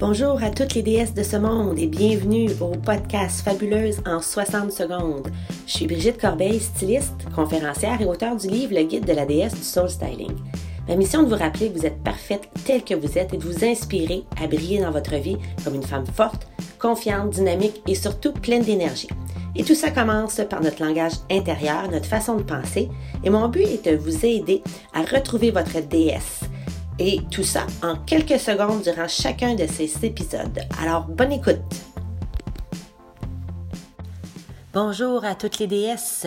Bonjour à toutes les déesses de ce monde et bienvenue au podcast Fabuleuse en 60 secondes. Je suis Brigitte Corbeil, styliste, conférencière et auteure du livre Le guide de la déesse du soul styling. Ma mission de vous rappeler que vous êtes parfaite telle que vous êtes et de vous inspirer à briller dans votre vie comme une femme forte, confiante, dynamique et surtout pleine d'énergie. Et tout ça commence par notre langage intérieur, notre façon de penser, et mon but est de vous aider à retrouver votre déesse et tout ça en quelques secondes durant chacun de ces épisodes. Alors, bonne écoute! Bonjour à toutes les déesses.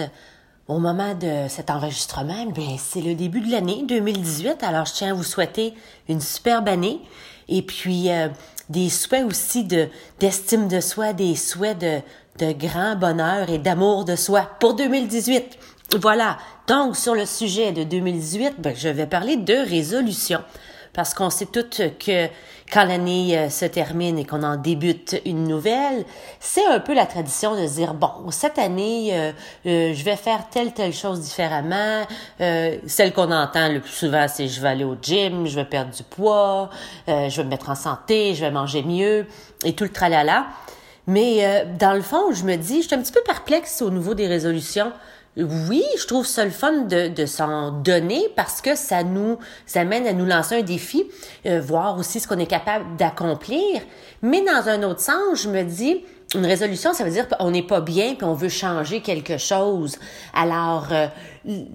Au moment de cet enregistrement, eh c'est le début de l'année 2018, alors je tiens à vous souhaiter une superbe année et puis euh, des souhaits aussi de d'estime de soi, des souhaits de grand bonheur et d'amour de soi pour 2018. Voilà. Donc, sur le sujet de 2018, ben, je vais parler de résolution. Parce qu'on sait toutes que quand l'année euh, se termine et qu'on en débute une nouvelle, c'est un peu la tradition de dire, bon, cette année, euh, euh, je vais faire telle, telle chose différemment. celle qu'on entend le plus souvent, c'est je vais aller au gym, je vais perdre du poids, je vais me mettre en santé, je vais manger mieux et tout le tralala. Mais dans le fond, je me dis, je suis un petit peu perplexe au niveau des résolutions oui, je trouve ça le fun de, de s'en donner parce que ça nous amène à nous lancer un défi, euh, voir aussi ce qu'on est capable d'accomplir. Mais dans un autre sens, je me dis, une résolution, ça veut dire qu'on n'est pas bien puis on veut changer quelque chose. Alors, euh,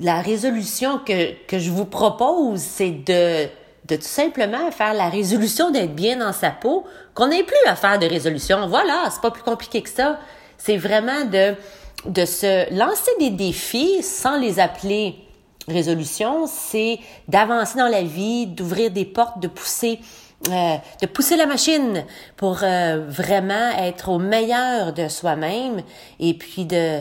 la résolution que, que je vous propose, c'est de, de tout simplement faire la résolution d'être bien dans sa peau, qu'on n'ait plus à faire de résolution. Voilà, c'est pas plus compliqué que ça. C'est vraiment de de se lancer des défis sans les appeler résolutions, c'est d'avancer dans la vie, d'ouvrir des portes, de pousser euh, de pousser la machine pour euh, vraiment être au meilleur de soi-même et puis de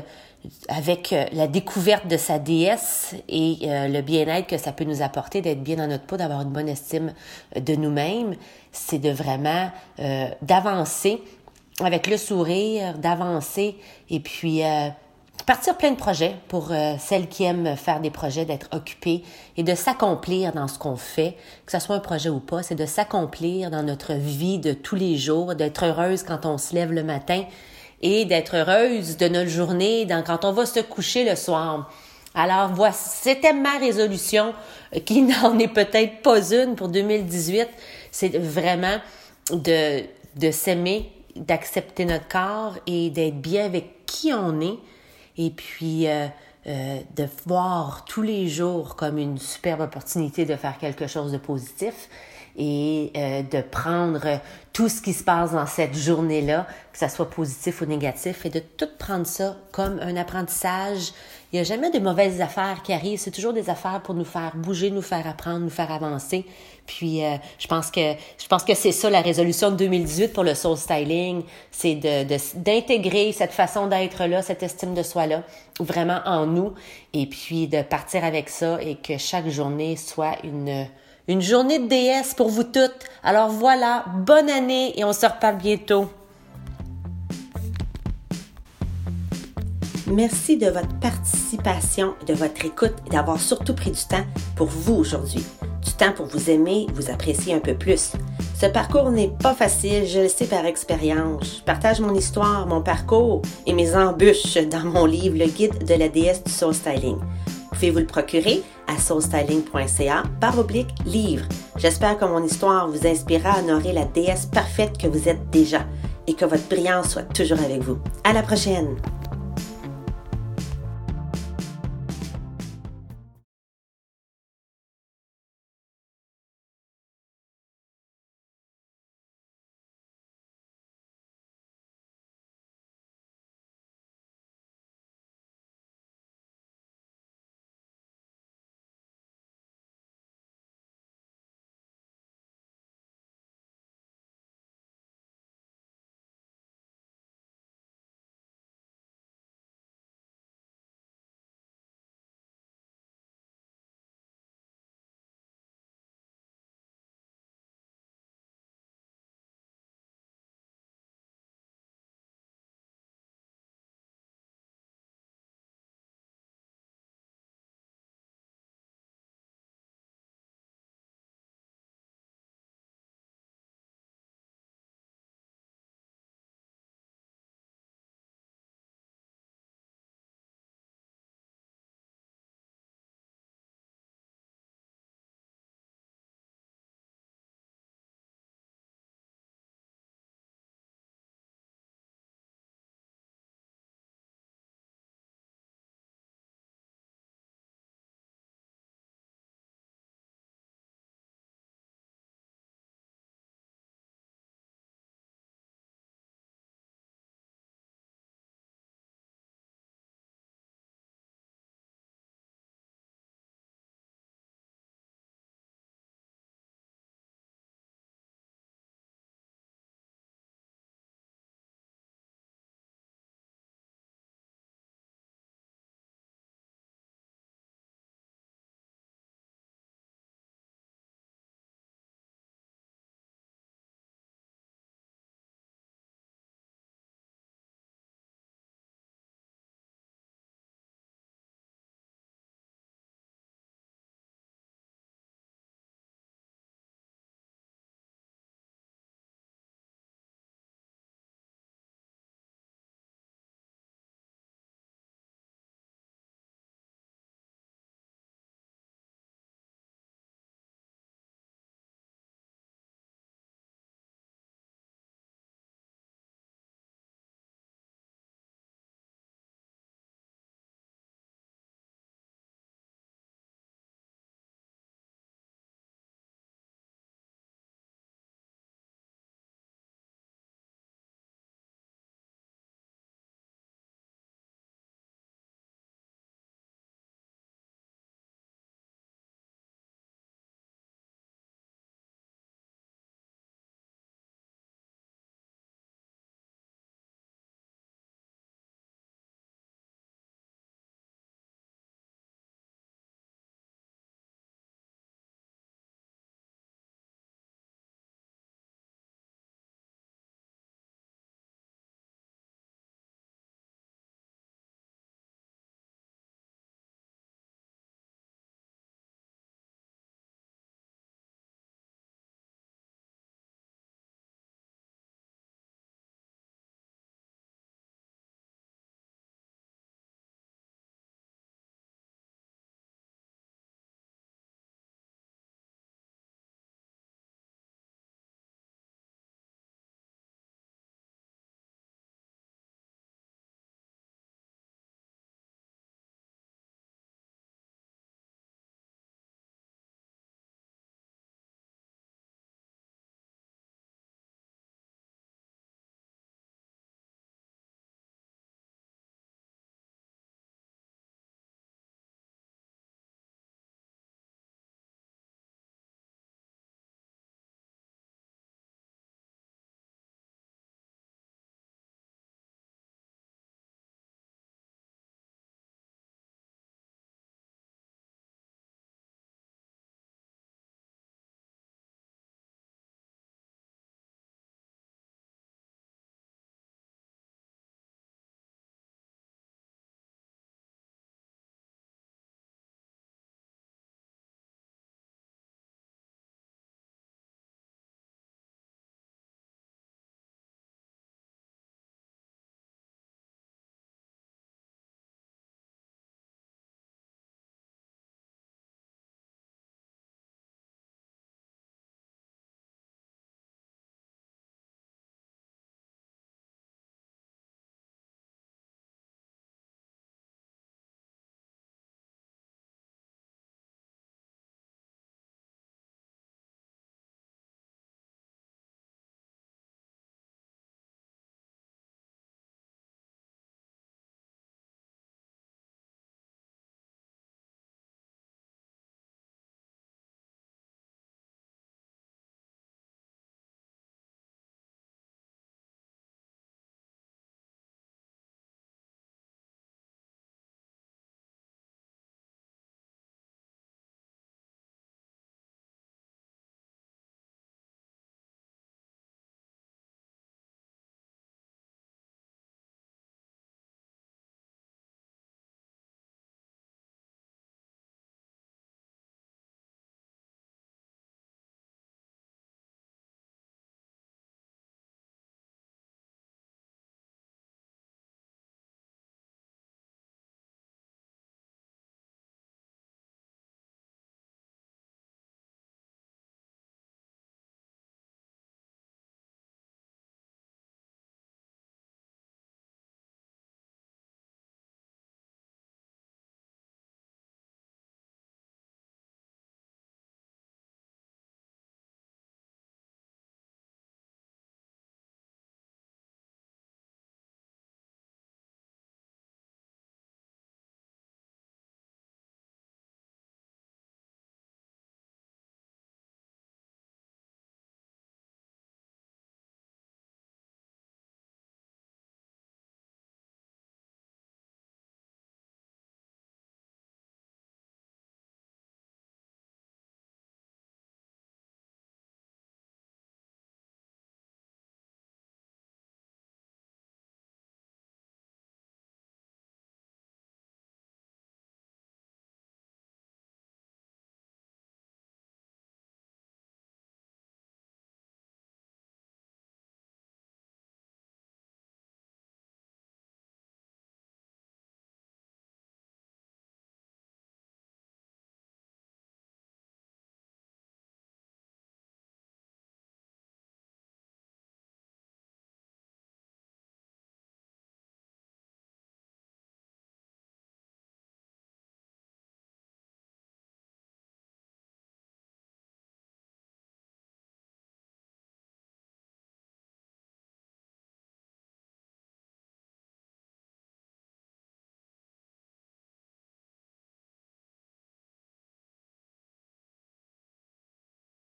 avec euh, la découverte de sa déesse et le bien-être que ça peut nous apporter, d'être bien dans notre peau, d'avoir une bonne estime de nous-mêmes, c'est de vraiment d'avancer avec le sourire, d'avancer et puis euh, partir plein de projets pour euh, celles qui aiment faire des projets, d'être occupées et de s'accomplir dans ce qu'on fait, que ce soit un projet ou pas, c'est de s'accomplir dans notre vie de tous les jours, d'être heureuse quand on se lève le matin et d'être heureuse de notre journée quand on va se coucher le soir. Alors, voici, c'était ma résolution, euh, qui n'en est peut-être pas une pour 2018. C'est vraiment de, de s'aimer d'accepter notre corps et d'être bien avec qui on est. Et puis euh, euh, de voir tous les jours comme une superbe opportunité de faire quelque chose de positif et euh, de prendre tout ce qui se passe dans cette journée-là, que ça soit positif ou négatif, et de tout prendre ça comme un apprentissage. Il n'y a jamais de mauvaises affaires qui arrivent, c'est toujours des affaires pour nous faire bouger, nous faire apprendre, nous faire avancer. Puis euh, je pense que je pense que c'est ça la résolution de 2018 pour le soul styling, c'est de d'intégrer cette façon d'être là, cette estime de soi là, vraiment en nous, et puis de partir avec ça et que chaque journée soit une une journée de déesse pour vous toutes. Alors voilà, bonne année et on se reparle bientôt. Merci de votre participation, de votre écoute et d'avoir surtout pris du temps pour vous aujourd'hui. Du temps pour vous aimer, vous apprécier un peu plus. Ce parcours n'est pas facile, je le sais par expérience. Je partage mon histoire, mon parcours et mes embûches dans mon livre Le guide de la déesse du soul styling. Pouvez-vous le procurer à soulstyling.ca par oblique livre. J'espère que mon histoire vous inspirera à honorer la déesse parfaite que vous êtes déjà et que votre brillance soit toujours avec vous. À la prochaine!